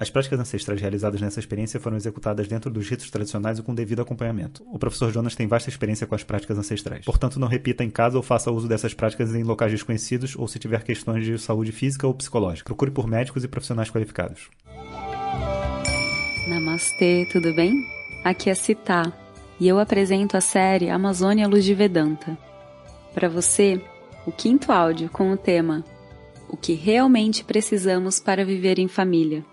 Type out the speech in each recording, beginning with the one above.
As práticas ancestrais realizadas nessa experiência foram executadas dentro dos ritos tradicionais e com devido acompanhamento. O professor Jonas tem vasta experiência com as práticas ancestrais. Portanto, não repita em casa ou faça uso dessas práticas em locais desconhecidos ou se tiver questões de saúde física ou psicológica. Procure por médicos e profissionais qualificados. Namastê, tudo bem? Aqui é Citá e eu apresento a série Amazônia Luz de Vedanta. Para você, o quinto áudio com o tema O que realmente precisamos para viver em família.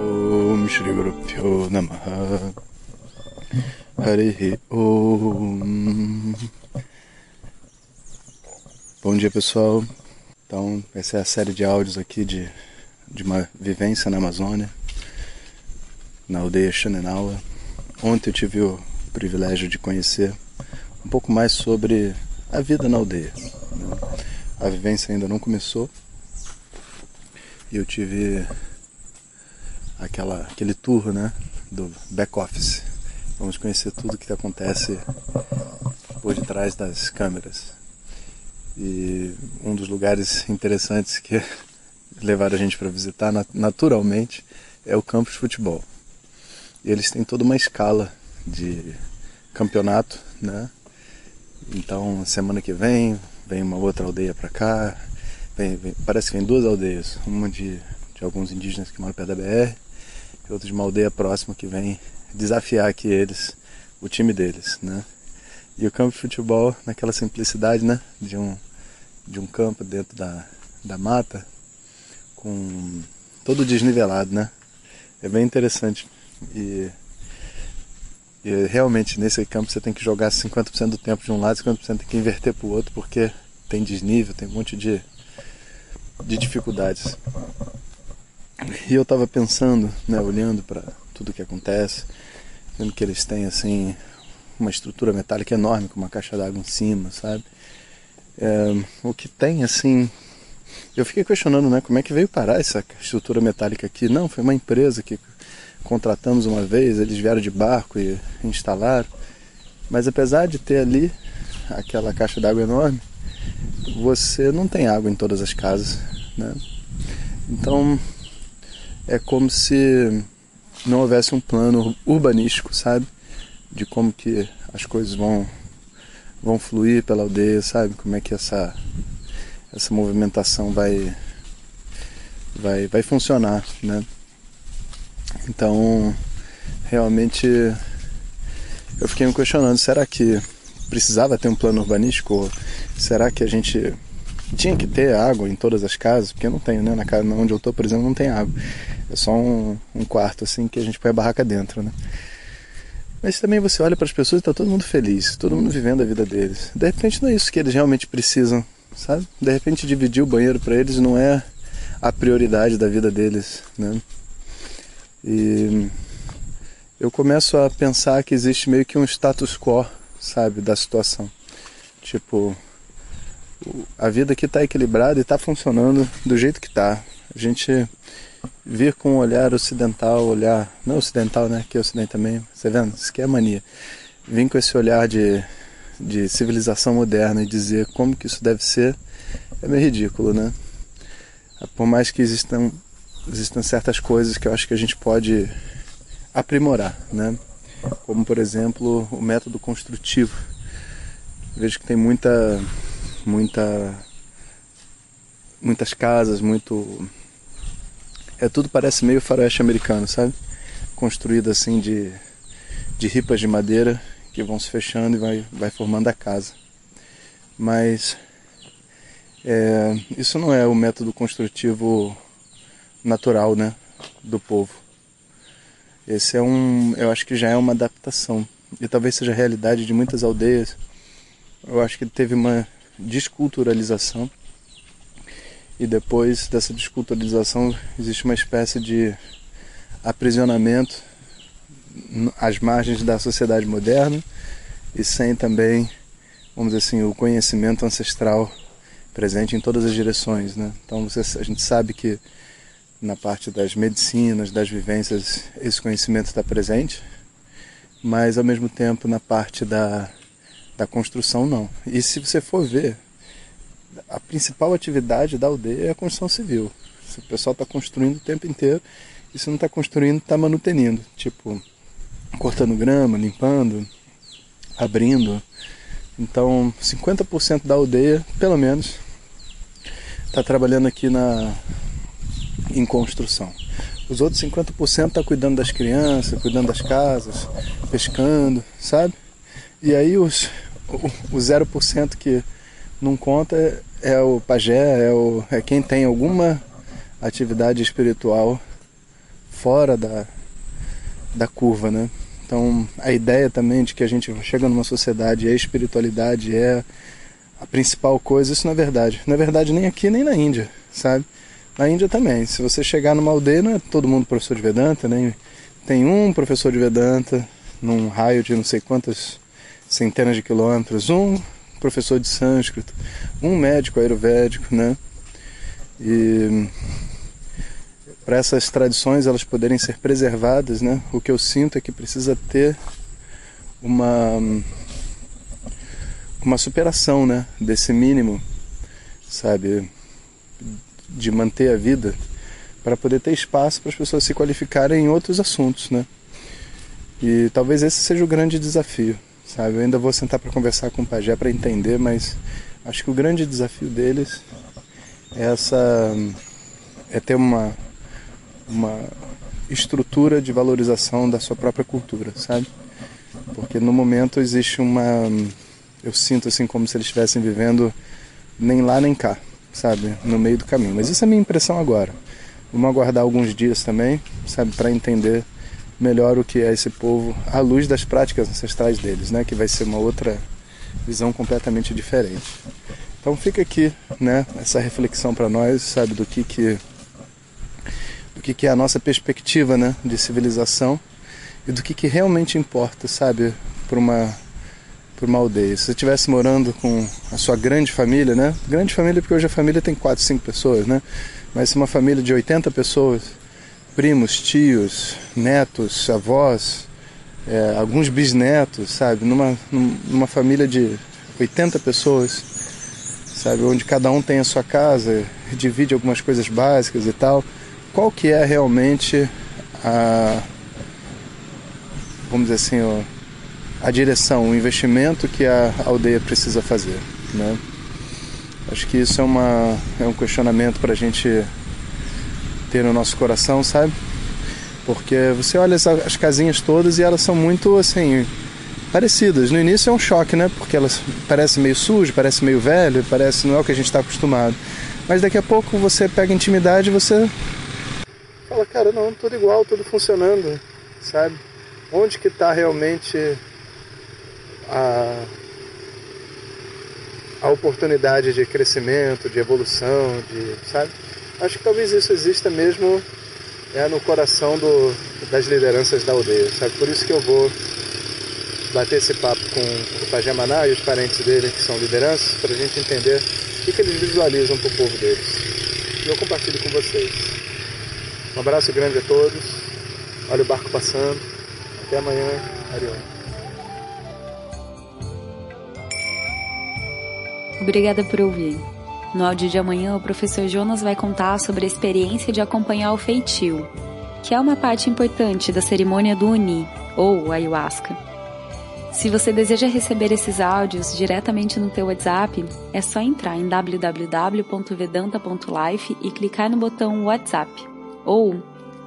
Om Shri Guru Pyo Namaha Om Bom dia pessoal, então essa é a série de áudios aqui de, de uma vivência na Amazônia, na aldeia Xanenawa. Ontem eu tive o privilégio de conhecer um pouco mais sobre a vida na aldeia. Né? A vivência ainda não começou e eu tive aquela, aquele tour né, do back office. Vamos conhecer tudo o que acontece por detrás das câmeras. E um dos lugares interessantes que levaram a gente para visitar naturalmente é o campo de futebol. Eles têm toda uma escala de campeonato, né? Então, semana que vem, vem uma outra aldeia para cá. Vem, vem, parece que vem duas aldeias, uma de, de alguns indígenas que moram perto da BR outros de uma aldeia próxima que vem desafiar aqui eles, o time deles, né? E o campo de futebol, naquela simplicidade, né? De um, de um campo dentro da, da mata, com todo desnivelado, né? É bem interessante. E, e realmente nesse campo você tem que jogar 50% do tempo de um lado, 50% tem que inverter para o outro, porque tem desnível, tem um monte de, de dificuldades. E eu estava pensando, né, olhando para tudo que acontece, vendo que eles têm assim uma estrutura metálica enorme com uma caixa d'água em cima, sabe? É, o que tem assim, eu fiquei questionando, né, como é que veio parar essa estrutura metálica aqui? Não, foi uma empresa que contratamos uma vez, eles vieram de barco e instalaram. Mas apesar de ter ali aquela caixa d'água enorme, você não tem água em todas as casas, né? Então é como se não houvesse um plano urbanístico, sabe? De como que as coisas vão vão fluir pela aldeia, sabe? Como é que essa essa movimentação vai vai vai funcionar, né? Então, realmente eu fiquei me questionando, será que precisava ter um plano urbanístico? Ou será que a gente tinha que ter água em todas as casas, porque eu não tenho, né? Na casa onde eu tô, por exemplo, não tem água. É só um, um quarto assim que a gente põe a barraca dentro, né? Mas também você olha para as pessoas e está todo mundo feliz, todo mundo vivendo a vida deles. De repente não é isso que eles realmente precisam, sabe? De repente dividir o banheiro para eles não é a prioridade da vida deles, né? E eu começo a pensar que existe meio que um status quo, sabe, da situação. Tipo, a vida aqui está equilibrada e está funcionando do jeito que está. A gente vir com um olhar ocidental, olhar não ocidental, né? Que é ocidente também. Você vendo? Isso que é mania. Vir com esse olhar de, de civilização moderna e dizer como que isso deve ser é meio ridículo, né? Por mais que existam existam certas coisas que eu acho que a gente pode aprimorar, né? Como por exemplo o método construtivo. Vejo que tem muita muita muitas casas, muito é tudo parece meio faroeste americano, sabe? Construído assim de de ripas de madeira que vão se fechando e vai vai formando a casa. Mas é, isso não é o método construtivo natural, né, do povo. Esse é um, eu acho que já é uma adaptação e talvez seja a realidade de muitas aldeias. Eu acho que teve uma desculturalização. E depois dessa desculturalização existe uma espécie de aprisionamento às margens da sociedade moderna e sem também, vamos dizer assim, o conhecimento ancestral presente em todas as direções. Né? Então você, a gente sabe que na parte das medicinas, das vivências, esse conhecimento está presente, mas ao mesmo tempo na parte da da construção não. E se você for ver, a principal atividade da aldeia é a construção civil. O pessoal está construindo o tempo inteiro e se não está construindo, está manutenindo. Tipo, cortando grama, limpando, abrindo. Então, 50% da aldeia, pelo menos, está trabalhando aqui na, em construção. Os outros 50% está cuidando das crianças, cuidando das casas, pescando, sabe? E aí os, o, o 0% que não conta é, é o pajé, é, o, é quem tem alguma atividade espiritual fora da, da curva, né? Então, a ideia também de que a gente chega numa sociedade e a espiritualidade é a principal coisa, isso não é verdade. É verdade nem aqui nem na Índia, sabe? Na Índia também. Se você chegar numa aldeia, não é todo mundo professor de Vedanta, nem tem um professor de Vedanta num raio de não sei quantas centenas de quilômetros, um professor de sânscrito, um médico ayurvédico, né? E para essas tradições elas poderem ser preservadas, né? O que eu sinto é que precisa ter uma uma superação, né, desse mínimo, sabe, de manter a vida para poder ter espaço para as pessoas se qualificarem em outros assuntos, né? E talvez esse seja o grande desafio, sabe? Eu ainda vou sentar para conversar com o Pajé para entender, mas acho que o grande desafio deles é essa é ter uma uma estrutura de valorização da sua própria cultura, sabe? Porque no momento existe uma. Eu sinto assim como se eles estivessem vivendo nem lá nem cá, sabe? No meio do caminho. Mas isso é minha impressão agora. Vamos aguardar alguns dias também, sabe? Para entender melhor o que é esse povo à luz das práticas ancestrais deles, né? Que vai ser uma outra visão completamente diferente. Então fica aqui, né? Essa reflexão para nós, sabe? Do que que do que, que é a nossa perspectiva né, de civilização e do que, que realmente importa, sabe, para uma, para uma aldeia. Se você estivesse morando com a sua grande família, né? Grande família porque hoje a família tem 4, 5 pessoas, né? Mas se uma família de 80 pessoas, primos, tios, netos, avós, é, alguns bisnetos, sabe? Numa, numa família de 80 pessoas, sabe? Onde cada um tem a sua casa, divide algumas coisas básicas e tal qual que é realmente a vamos dizer assim a direção, o investimento que a aldeia precisa fazer, né? Acho que isso é uma é um questionamento para a gente ter no nosso coração, sabe? Porque você olha as, as casinhas todas e elas são muito assim parecidas. No início é um choque, né? Porque elas parecem meio sujo, parece meio velho, parece não é o que a gente está acostumado. Mas daqui a pouco você pega intimidade, você fala, cara, não, tudo igual, tudo funcionando, sabe? Onde que está realmente a, a oportunidade de crescimento, de evolução, de, sabe? Acho que talvez isso exista mesmo é, no coração do, das lideranças da aldeia, sabe? Por isso que eu vou bater esse papo com o Pajamaná e os parentes dele, que são lideranças, para a gente entender o que, eles visualizam para o povo deles. E eu compartilho com vocês. Um abraço grande a todos. Olha o barco passando. Até amanhã. Arião. Obrigada por ouvir. No áudio de amanhã, o professor Jonas vai contar sobre a experiência de acompanhar o feitio, que é uma parte importante da cerimônia do Uni, ou ayahuasca. Se você deseja receber esses áudios diretamente no teu WhatsApp, é só entrar em www.vedanta.life e clicar no botão WhatsApp ou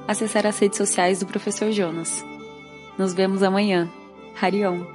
acessar as redes sociais do professor Jonas. Nos vemos amanhã. Harion!